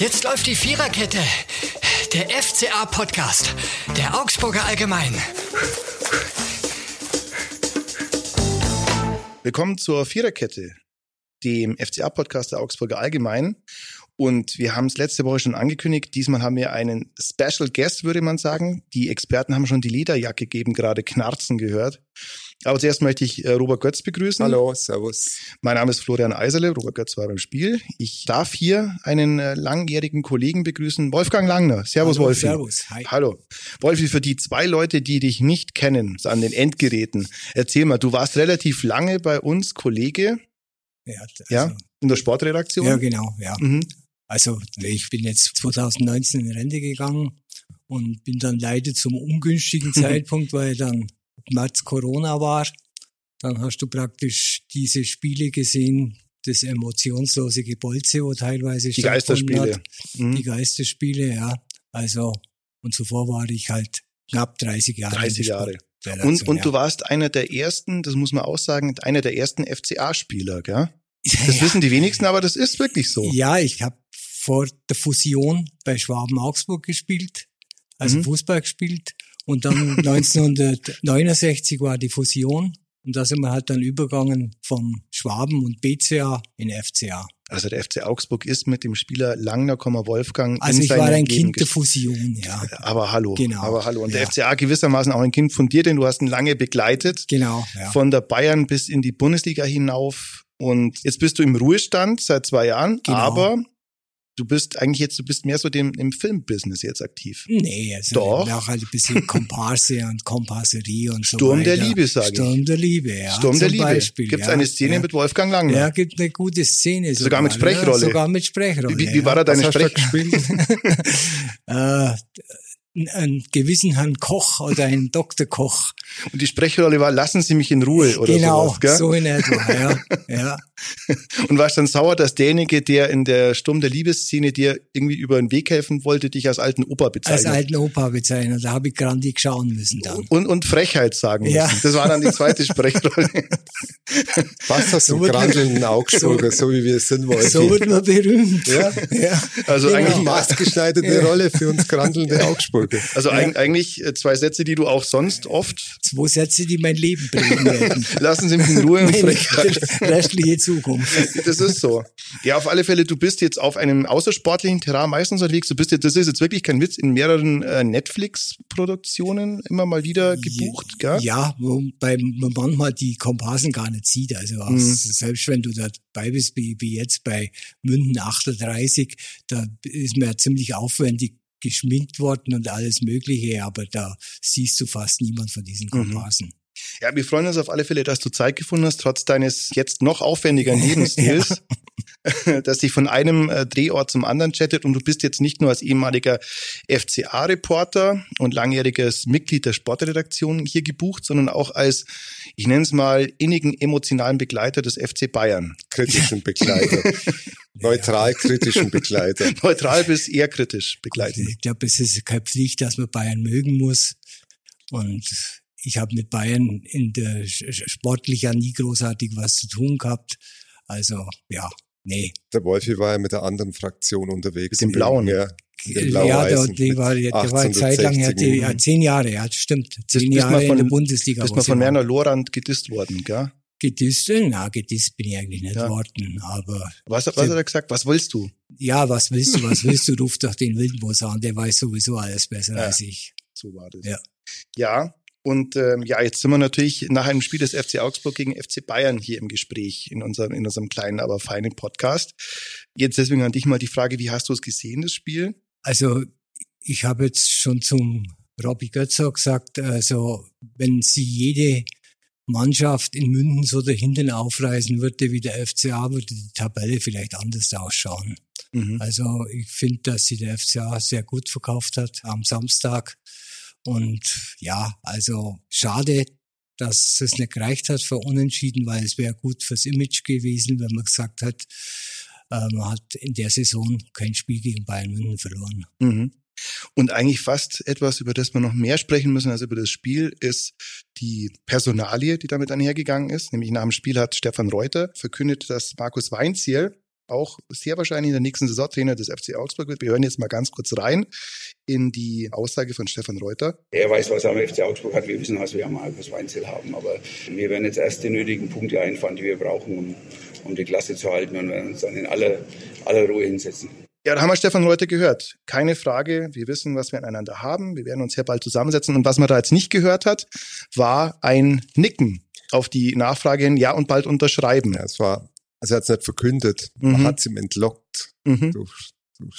Jetzt läuft die Viererkette. Der FCA-Podcast. Der Augsburger Allgemein. Willkommen zur Viererkette, dem FCA-Podcast der Augsburger Allgemein. Und wir haben es letzte Woche schon angekündigt. Diesmal haben wir einen Special Guest, würde man sagen. Die Experten haben schon die Lederjacke gegeben, gerade knarzen gehört. Aber zuerst möchte ich äh, Robert Götz begrüßen. Hallo, servus. Mein Name ist Florian Eiserle. Robert Götz war beim Spiel. Ich darf hier einen äh, langjährigen Kollegen begrüßen, Wolfgang Langner. Servus, Hallo, Wolfi. Servus, hi. Hallo. Wolfi, für die zwei Leute, die dich nicht kennen, an den Endgeräten, erzähl mal, du warst relativ lange bei uns Kollege, Ja, also, ja, in der Sportredaktion. ja, genau, ja. Mhm. Also ich bin jetzt 2019 in Rente gegangen und bin dann leider zum ungünstigen Zeitpunkt, weil dann März Corona war. Dann hast du praktisch diese Spiele gesehen, das emotionslose Gebolze, wo teilweise Die Geisterspiele. hat. Mhm. Die Geisterspiele, ja. Also, und zuvor war ich halt knapp 30 Jahre. in 30 der Jahre. Und, und ja. du warst einer der ersten, das muss man auch sagen, einer der ersten FCA-Spieler, gell? Das Ja. wissen die wenigsten, aber das ist wirklich so. Ja, ich habe vor der Fusion bei Schwaben Augsburg gespielt, also Mhm. Fußball gespielt. Und dann 1969 war die Fusion. Und da sind wir halt dann übergegangen vom Schwaben und BCA in FCA. Also der FC Augsburg ist mit dem Spieler Langner, Wolfgang Also ich war ein Kind der Fusion, ja. Aber hallo, Genau. aber hallo. Und der Ja. FCA gewissermaßen auch ein Kind von dir, denn du hast ihn lange begleitet, Genau, ja. von der Bayern bis in die Bundesliga hinauf. Und jetzt bist du im Ruhestand seit zwei Jahren, Genau. aber du bist eigentlich jetzt, du bist mehr so dem, im Filmbusiness jetzt aktiv. Nee, also Doch. auch halt ein bisschen Komparse und Kompasserie und so Sturm weiter. der Liebe, sag ich. Sturm der Liebe, ja. Sturm der Liebe. Beispiel, Gibt es ja. eine Szene ja. mit Wolfgang Langner? Ja, gibt eine gute Szene. Sogar mit Ja, Sprechrolle. sogar mit Sprechrolle. Wie, wie war da deine Was hast du Sprech? äh, einen gewissen Herrn Koch oder einen Dr. Koch. Und die Sprechrolle war, lassen Sie mich in Ruhe oder genau, sowas, gell? so in etwa, ja. ja. Und warst dann sauer, dass derjenige, der in der Sturm der Liebesszene dir irgendwie über den Weg helfen wollte, dich als alten Opa Als bezeichnet. alten Opa bezeichnet. Da habe ich grandig schauen müssen dann. und, und Frechheit sagen müssen. Ja. Das war dann die zweite Sprechrolle. Was das So so man- grandelnden Augsburger, so, wie wir es sind wollen. So wird man berühmt. ja, ja. Also Genau. eigentlich, maßgeschneiderte Rolle für uns grandelnde Augsburger. Also eig- eigentlich äh, zwei Sätze, die du auch sonst oft, Zwei Sätze, die mein Leben prägen werden. lassen Sie mich in Ruhe und restliche Zukunft. Das ist so. Ja, auf alle Fälle, du bist jetzt auf einem außersportlichen Terrain meistens unterwegs. Du bist jetzt, das ist jetzt wirklich kein Witz, in mehreren äh, Netflix-Produktionen immer mal wieder gebucht, gell? Ja, wobei man manchmal die Komparsen gar nicht sieht. Also Mhm. selbst wenn du dabei bist, wie, wie jetzt bei München 38, da ist mir ja ziemlich aufwendig geschminkt worden und alles Mögliche, aber da siehst du fast niemand von diesen Mhm. Komparsen. Ja, wir freuen uns auf alle Fälle, dass du Zeit gefunden hast, trotz deines jetzt noch aufwendigeren Lebensstils, dass dich von einem äh, Drehort zum anderen chattet und du bist jetzt nicht nur als ehemaliger FCA-Reporter und langjähriges Mitglied der Sportredaktion hier gebucht, sondern auch als, ich nenne es mal, innigen emotionalen Begleiter des FC Bayern. Kritischen Begleiter. Neutral kritischen Begleiter. Neutral bis eher kritisch begleiten. Ich glaube, es ist keine Pflicht, dass man Bayern mögen muss. Und ich habe mit Bayern in der Sch- Sch- sportlich ja nie großartig was zu tun gehabt. Also ja, nee. Der Wolfi war ja mit der anderen Fraktion unterwegs. Mit dem Blauen. Ja, ja, der, die war, der war eine 1860 Zeit lang, ja, die, ja, zehn Jahre, ja, stimmt. Zehn Jahre von- in der Bundesliga. Bist wo mal von. Werner Lorand gedisst worden, gell? Gedisst, äh, na, gedisst bin ich eigentlich nicht Ja. worden, aber Was, was hat er gesagt? Was willst du? ja, was willst du, was willst du, ruf doch den Wildmoos an, der weiß sowieso alles besser Ja. als ich. So war das. Ja. Ja. Und ähm, ja, jetzt sind wir natürlich nach einem Spiel des FC Augsburg gegen FC Bayern hier im Gespräch in unserem, in unserem kleinen, aber feinen Podcast. Jetzt deswegen an dich mal die Frage, wie hast du es gesehen, das Spiel? Also ich habe jetzt schon zum Robby Götzer gesagt, also wenn sie jede Mannschaft in München so dahinten aufreißen würde wie der FCA, würde die Tabelle vielleicht anders ausschauen. Mhm. Also ich finde, dass sie der FCA sehr gut verkauft hat am Samstag. Und ja, also schade, dass es nicht gereicht hat für Unentschieden, weil es wäre gut fürs Image gewesen, wenn man gesagt hat, man hat in der Saison kein Spiel gegen Bayern München verloren. Mhm. Und eigentlich fast etwas, über das wir noch mehr sprechen müssen als über das Spiel, ist die Personalie, die damit einhergegangen ist. Nämlich nach dem Spiel hat Stefan Reuter verkündet, dass Markus Weinziel auch sehr wahrscheinlich in der nächsten Saison Trainer des FC Augsburg wird. Wir hören jetzt mal ganz kurz rein in die Aussage von Stefan Reuter. Er weiß, was er am FC Augsburg hat. Wir wissen, was wir am Markus Weinzel haben. Aber wir werden jetzt erst die nötigen Punkte einfahren, die wir brauchen, um, um die Klasse zu halten und werden uns dann in aller, aller Ruhe hinsetzen. Ja, da haben wir Stefan Reuter gehört. Keine Frage. Wir wissen, was wir aneinander haben. Wir werden uns sehr bald zusammensetzen. Und was man da jetzt nicht gehört hat, war ein Nicken auf die Nachfrage hin, ja und bald unterschreiben. Ja, es war, also er hat es nicht verkündet, man Mhm. hat es ihm entlockt Mhm. durch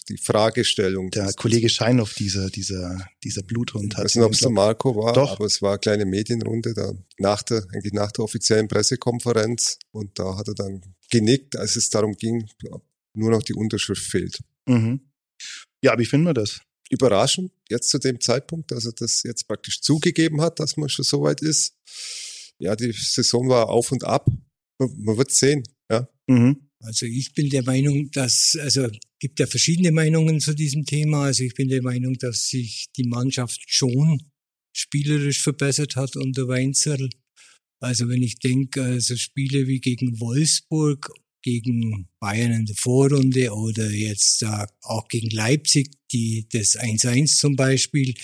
die Fragestellung. Der Kollege Scheinhoff, dieser, dieser, dieser Bluthund Ich hat weiß nicht, ob es der Marco war, Doch. aber es war eine kleine Medienrunde da nach der, eigentlich nach der offiziellen Pressekonferenz und da hat er dann genickt, als es darum ging, ob nur noch die Unterschrift fehlt. Mhm. Ja, wie finden wir das? Überraschend, jetzt zu dem Zeitpunkt, dass er das jetzt praktisch zugegeben hat, dass man schon so weit ist. Ja, die Saison war auf und ab. Man, man wird sehen, ja. Mhm. Also ich bin der Meinung, dass, also gibt ja verschiedene Meinungen zu diesem Thema. Also ich bin der Meinung, dass sich die Mannschaft schon spielerisch verbessert hat unter Weinzerl. Also wenn ich denke, also Spiele wie gegen Wolfsburg, gegen Bayern in der Vorrunde oder jetzt auch gegen Leipzig, die das 1-1 zum Beispiel,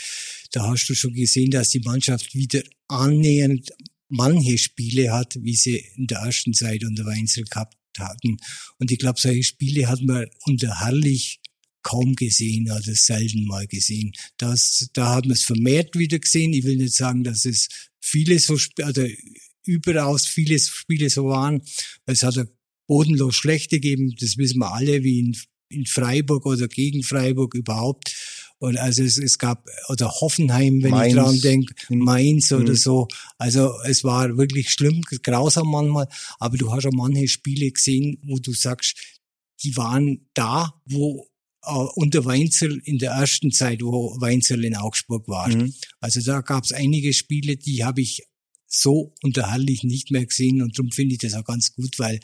da hast du schon gesehen, dass die Mannschaft wieder annähernd manche Spiele hat, wie sie in der ersten Zeit unter Weinzel gehabt hatten. Und ich glaube, solche Spiele hat man unter Herrlich kaum gesehen oder selten mal gesehen. Das, da hat man es vermehrt wieder gesehen. Ich will nicht sagen, dass es viele so, oder überaus viele Spiele so waren. Es hat bodenlos schlechte gegeben. Das wissen wir alle, wie in, in Freiburg oder gegen Freiburg überhaupt. Und also es, es gab, oder Hoffenheim, wenn Mainz. ich dran denke, Mhm. Mainz oder Mhm. so. Also es war wirklich schlimm, grausam manchmal. Aber du hast auch manche Spiele gesehen, wo du sagst, die waren da, wo äh, unter Weinzel in der ersten Zeit, wo Weinzel in Augsburg war. Mhm. Also da gab es einige Spiele, die habe ich so unterhaltlich nicht mehr gesehen und darum finde ich das auch ganz gut, weil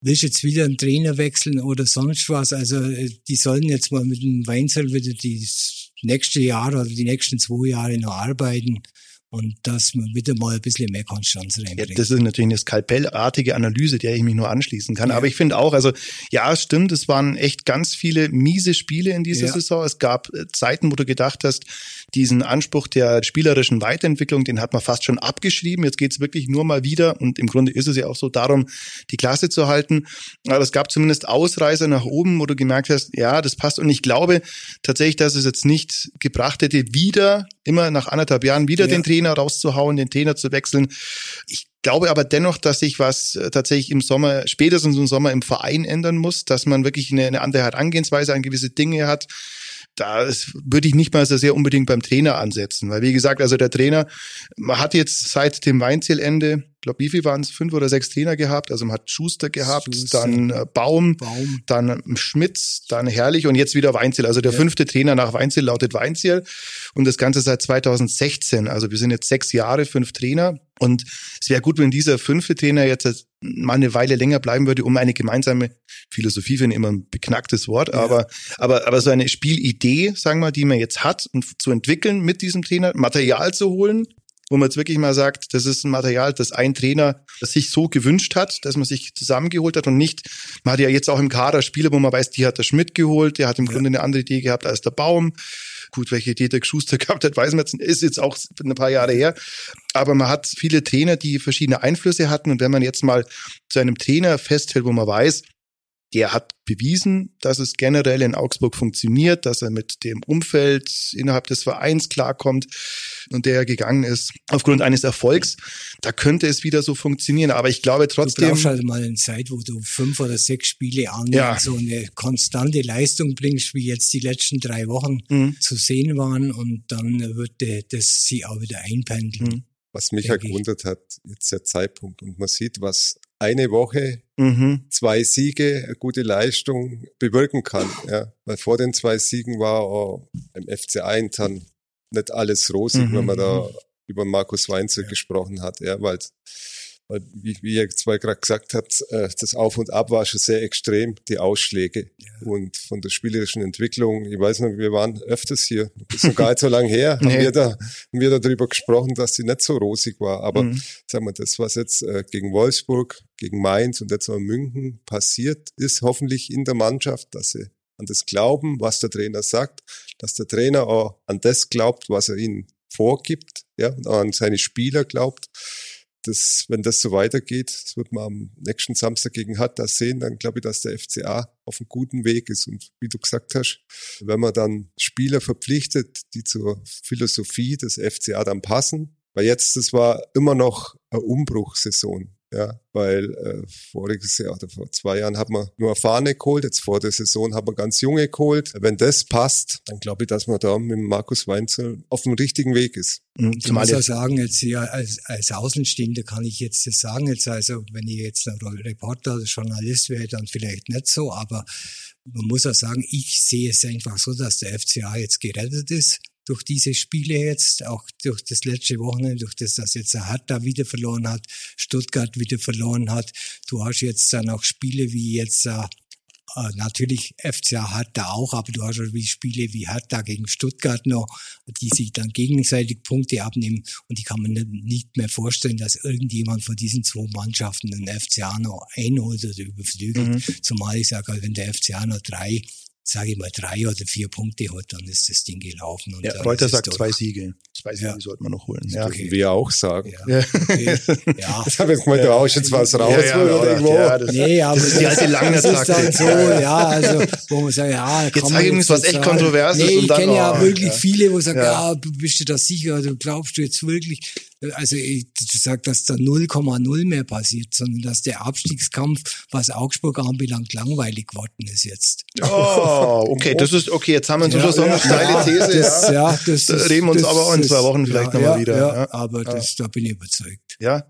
willst jetzt wieder einen Trainer wechseln oder sonst was, also äh, die sollen jetzt mal mit dem Weinzel wieder die nächste Jahr oder die nächsten zwei Jahre noch arbeiten und dass man wieder mal ein bisschen mehr Konstanz Ja, reinbringt. das ist natürlich eine skalpellartige Analyse, der ich mich nur anschließen kann. Ja. Aber ich finde auch, also ja, es stimmt, es waren echt ganz viele miese Spiele in dieser Ja. Saison. Es gab äh, Zeiten, wo du gedacht hast, diesen Anspruch der spielerischen Weiterentwicklung, den hat man fast schon abgeschrieben. Jetzt geht's wirklich nur mal wieder, und im Grunde ist es ja auch so darum, die Klasse zu halten. Aber es gab zumindest Ausreißer nach oben, wo du gemerkt hast, ja, das passt. Und ich glaube tatsächlich, dass es jetzt nicht gebracht hätte, wieder, immer nach anderthalb Jahren, wieder Ja. den Trainer rauszuhauen, den Trainer zu wechseln. Ich glaube aber dennoch, dass sich was äh, tatsächlich im Sommer, spätestens im Sommer im Verein ändern muss, dass man wirklich eine, eine andere Herangehensweise an gewisse Dinge hat. Da würde ich nicht mal so sehr unbedingt beim Trainer ansetzen, weil wie gesagt, also der Trainer, man hat jetzt seit dem Weinzielende, ich glaube, wie viel waren es, fünf oder sechs Trainer gehabt, also man hat Schuster gehabt, Schuster. dann äh, Baum, Baum. dann Schmitz, dann Herrlich und jetzt wieder Weinziel. Also der Ja. fünfte Trainer nach Weinziel lautet Weinziel und das Ganze seit 2016. Also wir sind jetzt sechs Jahre, fünf Trainer und es wäre gut, wenn dieser fünfte Trainer jetzt mal eine Weile länger bleiben würde, um eine gemeinsame Philosophie, finde ich immer ein beknacktes Wort, Ja. aber, aber, aber so eine Spielidee, sagen wir, die man jetzt hat und zu entwickeln mit diesem Trainer, Material zu holen, wo man jetzt wirklich mal sagt, das ist ein Material, das ein Trainer das sich so gewünscht hat, dass man sich zusammengeholt hat und nicht, man hat ja jetzt auch im Kader Spieler, wo man weiß, die hat der Schmidt geholt, der hat im Grunde eine andere Idee gehabt als der Baum. Gut, welche Idee der Schuster gehabt hat, weiß man jetzt, ist jetzt auch ein paar Jahre her. Aber man hat viele Trainer, die verschiedene Einflüsse hatten. Und wenn man jetzt mal zu einem Trainer festhält, wo man weiß, der hat bewiesen, dass es generell in Augsburg funktioniert, dass er mit dem Umfeld innerhalb des Vereins klarkommt und der gegangen ist aufgrund eines Erfolgs, da könnte es wieder so funktionieren. Aber ich glaube Du trotzdem, brauchst halt mal eine Zeit, wo du fünf oder sechs Spiele an Ja. so eine konstante Leistung bringst, wie jetzt die letzten drei Wochen Mhm. zu sehen waren und dann wird äh, das sie auch wieder einpendeln. Mhm. Was mich ja gewundert hat, jetzt der Zeitpunkt. Und man sieht, was eine Woche, mhm. zwei Siege, eine gute Leistung bewirken kann. Ja. Weil vor den zwei Siegen war auch im FC intern nicht alles rosig, Mhm. wenn man da über Markus Weinzel gesprochen hat. Ja, Weil, wie, wie ihr zwei gerade gesagt habt, äh, das Auf und Ab war schon sehr extrem, die Ausschläge. Ja. Und von der spielerischen Entwicklung, ich weiß noch, wir waren öfters hier, das ist noch gar nicht so lange her, nee. haben, wir da, haben wir da darüber gesprochen, dass die nicht so rosig war. Aber mhm. sagen wir, das, was jetzt äh, gegen Wolfsburg, gegen Mainz und jetzt auch München passiert ist, hoffentlich in der Mannschaft, dass sie an das glauben, was der Trainer sagt, dass der Trainer auch an das glaubt, was er ihnen vorgibt, ja, und an seine Spieler glaubt. Das, wenn das so weitergeht, das wird man am nächsten Samstag gegen Hatta sehen, dann glaube ich, dass der FCA auf einem guten Weg ist. Und wie du gesagt hast, wenn man dann Spieler verpflichtet, die zur Philosophie des FCA dann passen, weil jetzt, das war immer noch eine Umbruchssaison. Ja, weil äh, voriges Jahr oder vor zwei Jahren hat man nur erfahrene geholt, jetzt vor der Saison hat man ganz junge geholt. Wenn das passt, dann glaube ich, dass man da mit Markus Weinzel auf dem richtigen Weg ist. Mhm, ich muss ja sagen, jetzt hier als, als Außenstehender kann ich jetzt das sagen. Jetzt also, wenn ich jetzt ein Reporter oder Journalist wäre, dann vielleicht nicht so, aber man muss auch sagen, ich sehe es einfach so, dass der FCA jetzt gerettet ist durch diese Spiele jetzt, auch durch das letzte Wochenende, durch das, dass jetzt der Hertha wieder verloren hat, Stuttgart wieder verloren hat. Du hast jetzt dann auch Spiele wie jetzt äh, äh natürlich FCA Hertha auch, aber du hast auch wie Spiele wie Hertha gegen Stuttgart noch, die sich dann gegenseitig Punkte abnehmen und die kann man nicht mehr vorstellen, dass irgendjemand von diesen zwei Mannschaften den FCA noch einholt oder überflügelt. Mhm. Zumal ich sage, wenn der FCA noch drei sage ich mal, drei oder vier Punkte hat, dann ist das Ding gelaufen. Und ja, Reuter sagt zwei Siege. Zwei Siege ja. sollten wir noch holen. Ja. Dürfen wir auch sagen. Ja. Okay. ja. Das habe ich gemeint, du haust jetzt was raus. Ja, ja, irgendwo. ja, das, nee, aber das ist die alte lange Das ist dann so, ja, also, wo man sagt, ja, jetzt sage ich übrigens was echt kontroverses. Nee, ich kenne ja oh, wirklich viele, wo sagen, ja, bist du da sicher, du glaubst du jetzt wirklich, also ich sage, dass da 0,0 mehr passiert, sondern dass der Abstiegskampf, was Augsburg anbelangt, langweilig geworden ist jetzt. Oh, okay, das ist, okay, jetzt haben wir zum ja, Schluss noch eine steile ja, These. Das, ja. ja, das da reden wir uns das, aber auch in zwei Wochen vielleicht ja, nochmal wieder. Ja, aber das, da bin ich überzeugt. Ja.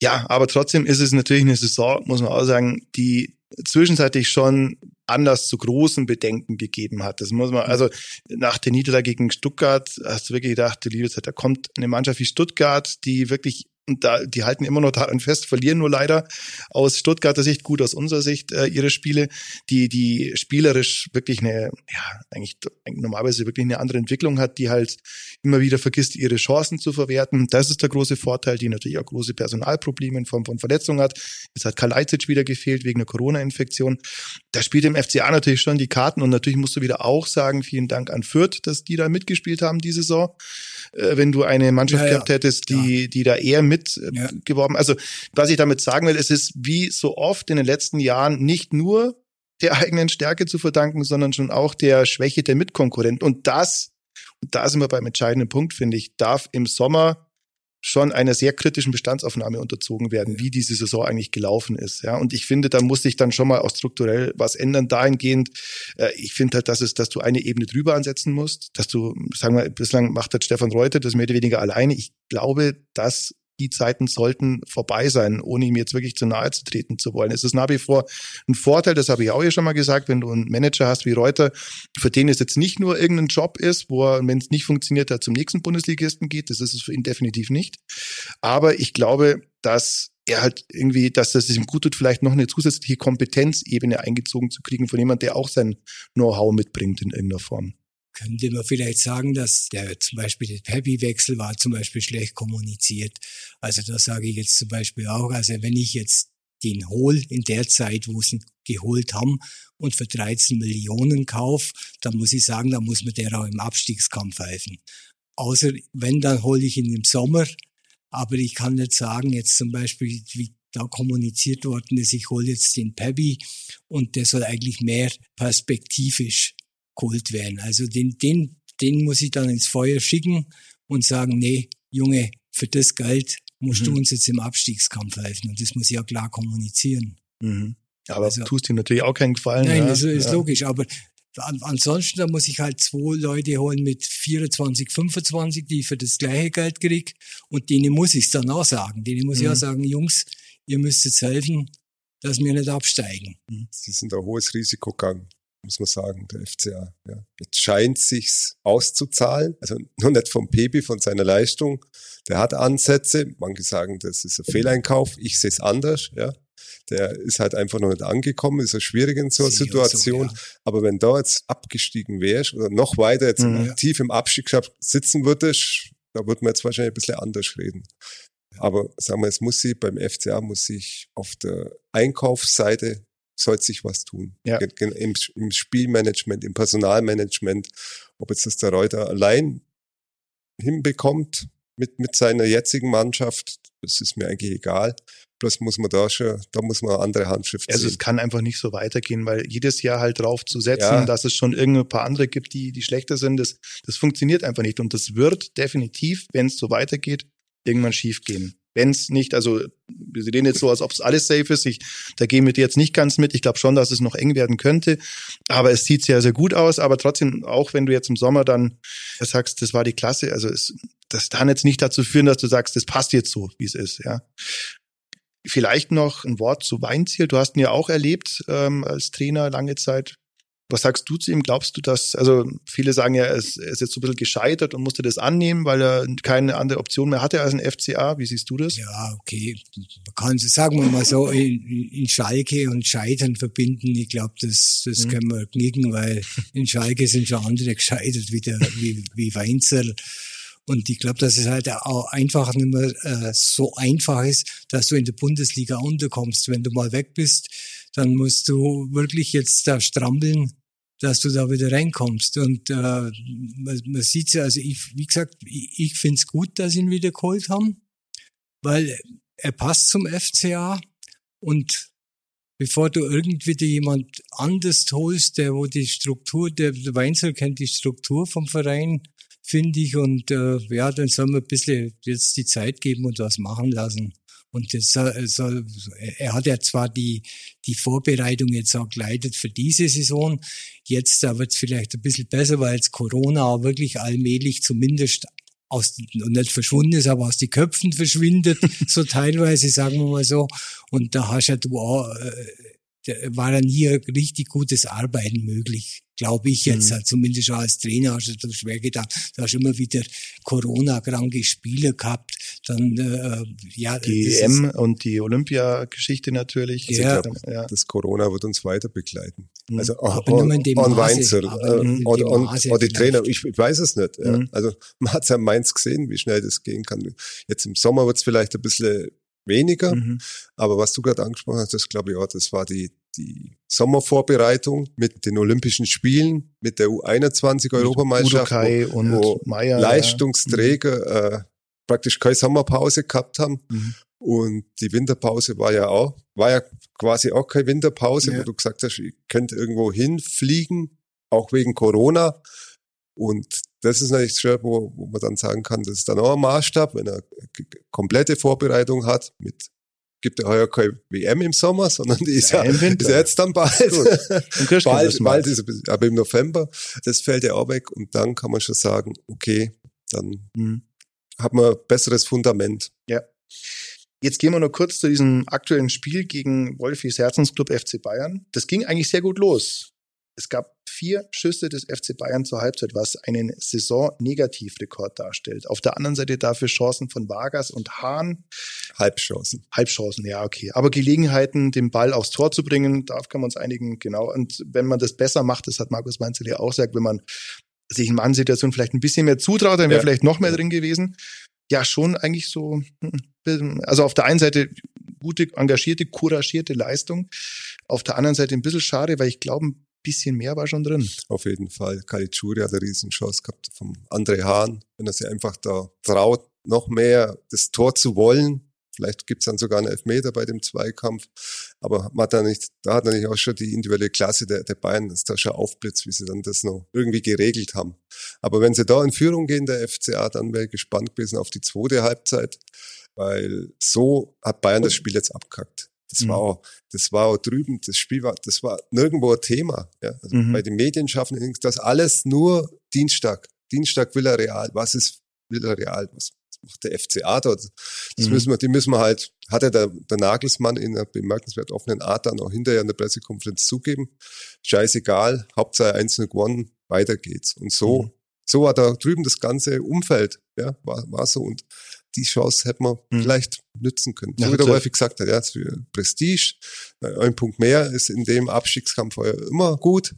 Ja, aber trotzdem ist es natürlich eine Saison, muss man auch sagen, die zwischenzeitlich schon Anlass zu großen Bedenken gegeben hat. Das muss man, also nach der Niederlage gegen Stuttgart hast du wirklich gedacht, liebe Zeit, da kommt eine Mannschaft wie Stuttgart, die wirklich und da, die halten immer noch daran fest, verlieren nur leider aus Stuttgarter Sicht, gut aus unserer Sicht äh, ihre Spiele, die, die spielerisch wirklich eine, ja, eigentlich, normalerweise wirklich eine andere Entwicklung hat, die halt immer wieder vergisst, ihre Chancen zu verwerten. Das ist der große Vorteil, die natürlich auch große Personalprobleme in Form von Verletzungen hat. Jetzt hat Kalajdzic wieder gefehlt wegen einer Corona-Infektion. Da spielt im FCA natürlich schon die Karten und natürlich musst du wieder auch sagen, vielen Dank an Fürth, dass die da mitgespielt haben diese Saison. Äh, wenn du eine Mannschaft ja, gehabt hättest, die, die da eher mit äh. Also, was ich damit sagen will, es ist wie so oft in den letzten Jahren nicht nur der eigenen Stärke zu verdanken, sondern schon auch der Schwäche der Mitkonkurrenten. Und das, und da sind wir beim entscheidenden Punkt, finde ich, darf im Sommer schon einer sehr kritischen Bestandsaufnahme unterzogen werden, wie diese Saison eigentlich gelaufen ist. Ja, und ich finde, da muss sich dann schon mal auch strukturell was ändern dahingehend. Äh, ich finde halt, dass es, dass du eine Ebene drüber ansetzen musst, dass du, sagen wir, bislang macht halt Stefan Reuter das mehr oder weniger alleine. Ich glaube, dass die Zeiten sollten vorbei sein, ohne ihm jetzt wirklich zu nahe zu treten zu wollen. Es ist nach wie vor ein Vorteil, das habe ich auch hier schon mal gesagt, wenn du einen Manager hast wie Reuter, für den es jetzt nicht nur irgendein Job ist, wo er, wenn es nicht funktioniert, er zum nächsten Bundesligisten geht. Das ist es für ihn definitiv nicht. Aber ich glaube, dass er halt irgendwie, dass das ihm gut tut, vielleicht noch eine zusätzliche Kompetenzebene eingezogen zu kriegen von jemand, der auch sein Know-how mitbringt in irgendeiner Form könnte man vielleicht sagen, dass der zum Beispiel der Peppy-Wechsel war zum Beispiel schlecht kommuniziert. Also da sage ich jetzt zum Beispiel auch, also wenn ich jetzt den hol in der Zeit, wo sie ihn geholt haben und für 13 Millionen kauf, dann muss ich sagen, da muss man der auch im Abstiegskampf helfen. Außer wenn, dann hole ich ihn im Sommer. Aber ich kann nicht sagen, jetzt zum Beispiel, wie da kommuniziert worden ist, ich hole jetzt den Peppy und der soll eigentlich mehr perspektivisch geholt werden. Also den, den, den muss ich dann ins Feuer schicken und sagen, nee, Junge, für das Geld musst mhm. du uns jetzt im Abstiegskampf helfen. Und das muss ich ja klar kommunizieren. Mhm. Aber also, tust dir natürlich auch keinen Gefallen. Nein, ja. das ist ja. logisch. Aber ansonsten, da muss ich halt zwei Leute holen mit 24, 25, die für das gleiche Geld krieg. Und denen muss ich es dann auch sagen. Denen muss mhm. ich auch sagen, Jungs, ihr müsst jetzt helfen, dass wir nicht absteigen. Sie sind ein hohes Risiko gegangen muss man sagen, der FCA. Ja. Jetzt scheint sich's auszuzahlen, also nur nicht vom Pepe, von seiner Leistung. Der hat Ansätze. Manche sagen, das ist ein Fehleinkauf. Ich sehe es anders. Ja. Der ist halt einfach noch nicht angekommen, ist ja schwierig in so einer Situation. So, ja. Aber wenn da jetzt abgestiegen wärst oder noch weiter jetzt mhm. tief im Abstieg sitzen würdest, da würde man jetzt wahrscheinlich ein bisschen anders reden. Aber sagen wir, es muss sie beim FCA muss sich auf der Einkaufsseite sollte sich was tun. Ja. Im, Im Spielmanagement, im Personalmanagement, ob jetzt das der Reuter allein hinbekommt mit, mit seiner jetzigen Mannschaft, das ist mir eigentlich egal. Bloß muss man da schon, da muss man eine andere Handschrift also. Also es kann einfach nicht so weitergehen, weil jedes Jahr halt drauf zu setzen, ja. dass es schon irgendein paar andere gibt, die, die schlechter sind, das, das funktioniert einfach nicht. Und das wird definitiv, wenn es so weitergeht, irgendwann schief gehen. Wenn es nicht, also wir reden jetzt so, als ob es alles safe ist. Ich, da gehen wir jetzt nicht ganz mit. Ich glaube schon, dass es noch eng werden könnte. Aber es sieht sehr, sehr gut aus. Aber trotzdem, auch wenn du jetzt im Sommer dann sagst, das war die Klasse, also es, das kann jetzt nicht dazu führen, dass du sagst, das passt jetzt so, wie es ist. Ja. Vielleicht noch ein Wort zu Weinziel. Du hast ihn ja auch erlebt ähm, als Trainer lange Zeit. Was sagst du zu ihm? Glaubst du, dass, also viele sagen ja, er ist, er ist jetzt so ein bisschen gescheitert und musste das annehmen, weil er keine andere Option mehr hatte als ein FCA. Wie siehst du das? Ja, okay. Man kann sagen wir mal so, in, in Schalke und Scheitern verbinden. Ich glaube, das, das mhm. können wir knicken, weil in Schalke sind schon andere gescheitert, wie, der, wie, wie Weinzerl. Und ich glaube, dass es halt auch einfach nicht mehr äh, so einfach ist, dass du in der Bundesliga unterkommst. Wenn du mal weg bist, dann musst du wirklich jetzt da strampeln, dass du da wieder reinkommst. Und äh, man, man sieht ja, also ich, wie gesagt, ich, ich finde es gut, dass ihn wieder geholt haben, weil er passt zum FCA und bevor du irgendwie jemand anders holst, der wo die Struktur, der, der Weinzel kennt die Struktur vom Verein, finde ich. Und äh, ja, dann soll man ein bisschen jetzt die Zeit geben und was machen lassen. Und das soll, soll, er hat ja zwar die, die Vorbereitung jetzt auch geleitet für diese Saison. Jetzt da wird es vielleicht ein bisschen besser, weil jetzt Corona auch wirklich allmählich zumindest aus, nicht verschwunden ist, aber aus den Köpfen verschwindet, so teilweise, sagen wir mal so. Und da hast ja du auch, äh, war dann hier richtig gutes Arbeiten möglich glaube ich jetzt, mhm. zumindest als Trainer hast du das schwer getan. Du hast immer wieder Corona-kranke Spiele gehabt. Dann, äh, ja, die EM und die Olympiageschichte natürlich. Also ja. Glaub, ja. Das Corona wird uns weiter begleiten. Mhm. Also aber on, nur in dem on Weinzel, äh, oder, on, oder die Trainer, ich, ich weiß es nicht. Mhm. Ja. Also man hat es ja in Mainz gesehen, wie schnell das gehen kann. Jetzt im Sommer wird es vielleicht ein bisschen weniger. Mhm. Aber was du gerade angesprochen hast, das glaube ich auch, das war die, die Sommervorbereitung mit den Olympischen Spielen, mit der U21 Europameisterschaft, wo, und wo Meier, Leistungsträger ja. äh, praktisch keine Sommerpause gehabt haben. Mhm. Und die Winterpause war ja auch, war ja quasi auch keine Winterpause, ja. wo du gesagt hast, ich könnte irgendwo hinfliegen, auch wegen Corona. Und das ist natürlich schwer, wo, wo man dann sagen kann, das ist dann auch ein Maßstab, wenn er komplette Vorbereitung hat mit gibt ja heuer keine WM im Sommer, sondern die ist ja, ja ist jetzt dann bald. bald, bald ist es, aber im November, das fällt ja auch weg und dann kann man schon sagen, okay, dann mhm. hat man besseres Fundament. Ja. Jetzt gehen wir noch kurz zu diesem aktuellen Spiel gegen Wolfis Herzensclub FC Bayern. Das ging eigentlich sehr gut los. Es gab vier Schüsse des FC Bayern zur Halbzeit, was einen Saison-Negativrekord darstellt. Auf der anderen Seite dafür Chancen von Vargas und Hahn. Halbchancen. Halbchancen, ja, okay. Aber Gelegenheiten, den Ball aufs Tor zu bringen, darauf kann man uns einigen, genau. Und wenn man das besser macht, das hat Markus Weinzel ja auch gesagt, wenn man sich in manchen Situationen vielleicht ein bisschen mehr zutraut, dann wäre ja. vielleicht noch mehr drin gewesen. Ja, schon eigentlich so, hm, also auf der einen Seite gute, engagierte, couragierte Leistung. Auf der anderen Seite ein bisschen schade, weil ich glaube, bisschen mehr war schon drin. Auf jeden Fall. Caligiuri hat eine Riesenchance gehabt vom André Hahn, wenn er sich einfach da traut, noch mehr das Tor zu wollen. Vielleicht gibt's dann sogar einen Elfmeter bei dem Zweikampf. Aber man hat da nicht, da hat natürlich auch schon die individuelle Klasse der, der Bayern, dass da schon aufblitzt, wie sie dann das noch irgendwie geregelt haben. Aber wenn sie da in Führung gehen, der FCA, dann wäre ich gespannt gewesen auf die zweite Halbzeit, weil so hat Bayern das Spiel jetzt abkackt. Das mhm. war auch, das war auch drüben, das Spiel war, das war nirgendwo ein Thema. Ja? Also mhm. Bei den Medienschaffenden, das alles nur Dienstag. Dienstag Villarreal. Was ist Villarreal, was macht der FCA dort? Das mhm. müssen wir, die müssen wir halt, hat er der, der Nagelsmann in einer bemerkenswert offenen Art dann auch hinterher in der Pressekonferenz zugeben. Scheißegal, Hauptsache einzeln gewonnen, weiter geht's. Und so, mhm. so war da drüben das ganze Umfeld, ja, war, war so und die Chance hätte man mhm. vielleicht nützen können. So ja, wie der häufig gesagt hat, ja, für Prestige, ein Punkt mehr ist in dem Abstiegskampf immer gut.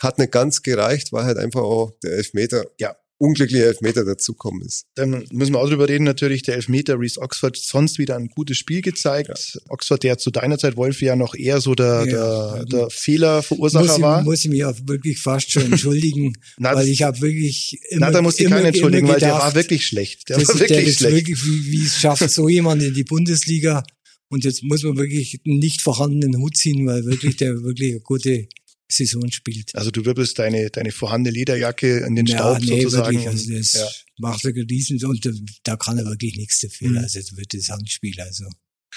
Hat nicht ganz gereicht, war halt einfach auch der Elfmeter. Ja, unglückliche Elfmeter dazukommen ist. Dann müssen wir auch drüber reden, natürlich der Elfmeter Reese Oxford sonst wieder ein gutes Spiel gezeigt. Ja. Oxford, der zu deiner Zeit, Wolf, ja noch eher so der, ja, der, der Fehlerverursacher muss ich, war. Muss ich mich auch wirklich fast schon entschuldigen, na, weil ich habe wirklich immer, Na, da muss ich keinen entschuldigen, gedacht, weil der war wirklich schlecht. Der war wirklich der schlecht. Wirklich, wie, wie schafft so jemand in die Bundesliga? Und jetzt muss man wirklich einen nicht vorhandenen Hut ziehen, weil wirklich der wirklich eine gute Saison spielt. Also du wirbelst deine, deine vorhandene Lederjacke in den ja, Staub nee, sozusagen. Wirklich, also das ja. macht er riesen und da kann er wirklich nichts dafür. Mhm. Also es wird das Handspiel, also